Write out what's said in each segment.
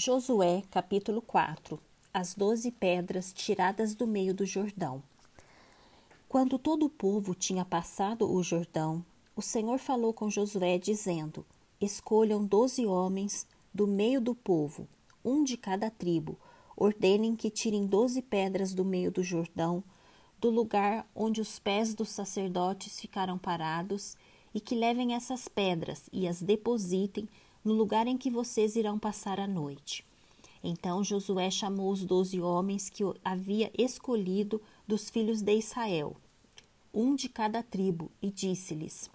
Josué, capítulo 4 As doze pedras tiradas do meio do Jordão. Quando todo o povo tinha passado o Jordão, o Senhor falou com Josué, dizendo: Escolham doze homens do meio do povo, um de cada tribo. Ordenem que tirem doze pedras do meio do Jordão, do lugar onde os pés dos sacerdotes ficaram parados, e que levem essas pedras e as depositem no lugar em que vocês irão passar a noite. Então Josué chamou os doze homens que havia escolhido dos filhos de Israel, um de cada tribo, e disse-lhes: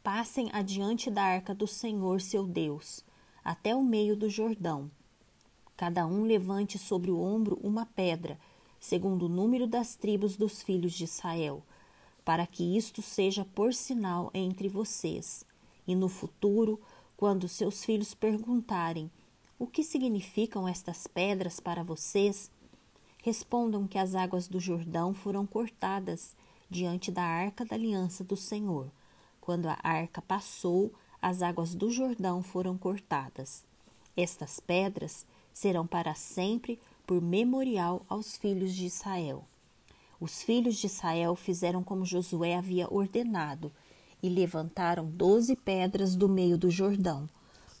Passem adiante da arca do Senhor seu Deus, até o meio do Jordão. Cada um levante sobre o ombro uma pedra, segundo o número das tribos dos filhos de Israel, para que isto seja por sinal entre vocês e no futuro, quando seus filhos perguntarem o que significam estas pedras para vocês, respondam que as águas do Jordão foram cortadas diante da arca da aliança do Senhor. Quando a arca passou, as águas do Jordão foram cortadas. Estas pedras serão para sempre por memorial aos filhos de Israel. Os filhos de Israel fizeram como Josué havia ordenado e levantaram doze pedras do meio do Jordão,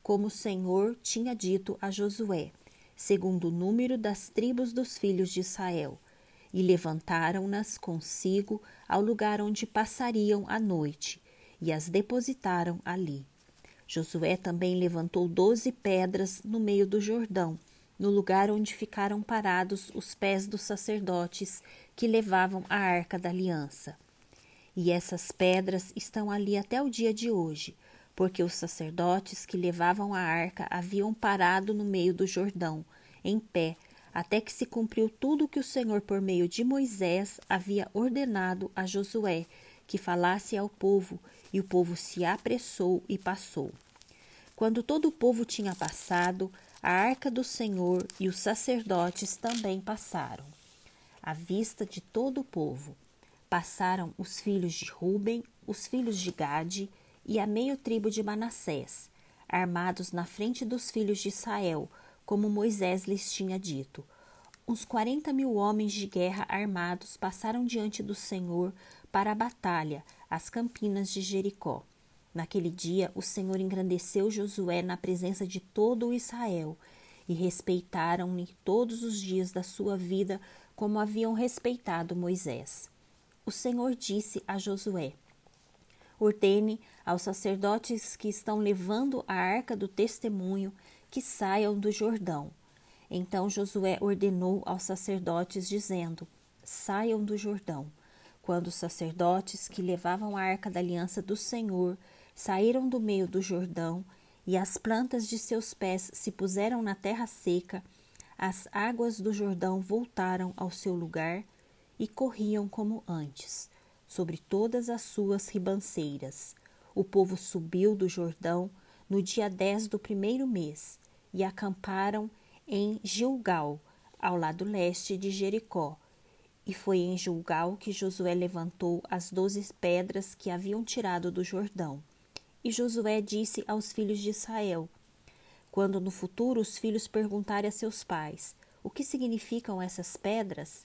como o Senhor tinha dito a Josué, segundo o número das tribos dos filhos de Israel, e levantaram-nas consigo ao lugar onde passariam a noite, e as depositaram ali. Josué também levantou doze pedras no meio do Jordão, no lugar onde ficaram parados os pés dos sacerdotes que levavam a arca da aliança. E essas pedras estão ali até o dia de hoje, porque os sacerdotes que levavam a arca haviam parado no meio do Jordão, em pé, até que se cumpriu tudo o que o Senhor, por meio de Moisés, havia ordenado a Josué que falasse ao povo, e o povo se apressou e passou. Quando todo o povo tinha passado, a arca do Senhor e os sacerdotes também passaram, à vista de todo o povo passaram os filhos de Ruben, os filhos de Gade e a meio tribo de Manassés, armados na frente dos filhos de Israel, como Moisés lhes tinha dito. Uns quarenta mil homens de guerra armados passaram diante do Senhor para a batalha, às campinas de Jericó. Naquele dia, o Senhor engrandeceu Josué na presença de todo o Israel, e respeitaram-lhe todos os dias da sua vida, como haviam respeitado Moisés o Senhor disse a Josué: Ordene aos sacerdotes que estão levando a arca do testemunho que saiam do Jordão. Então Josué ordenou aos sacerdotes, dizendo: Saiam do Jordão. Quando os sacerdotes que levavam a arca da aliança do Senhor saíram do meio do Jordão e as plantas de seus pés se puseram na terra seca, as águas do Jordão voltaram ao seu lugar e corriam como antes, sobre todas as suas ribanceiras. O povo subiu do Jordão no dia dez do primeiro mês e acamparam em Gilgal, ao lado leste de Jericó. E foi em Gilgal que Josué levantou as doze pedras que haviam tirado do Jordão. E Josué disse aos filhos de Israel: Quando no futuro os filhos perguntarem a seus pais: O que significam essas pedras?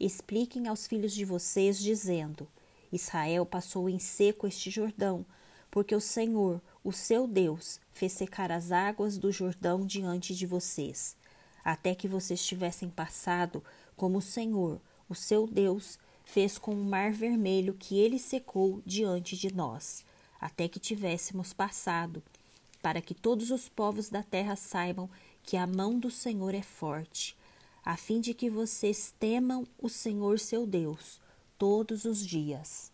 Expliquem aos filhos de vocês, dizendo: Israel passou em seco este Jordão, porque o Senhor, o seu Deus, fez secar as águas do Jordão diante de vocês, até que vocês tivessem passado, como o Senhor, o seu Deus, fez com o mar vermelho que ele secou diante de nós, até que tivéssemos passado, para que todos os povos da terra saibam que a mão do Senhor é forte a fim de que vocês temam o Senhor seu Deus todos os dias.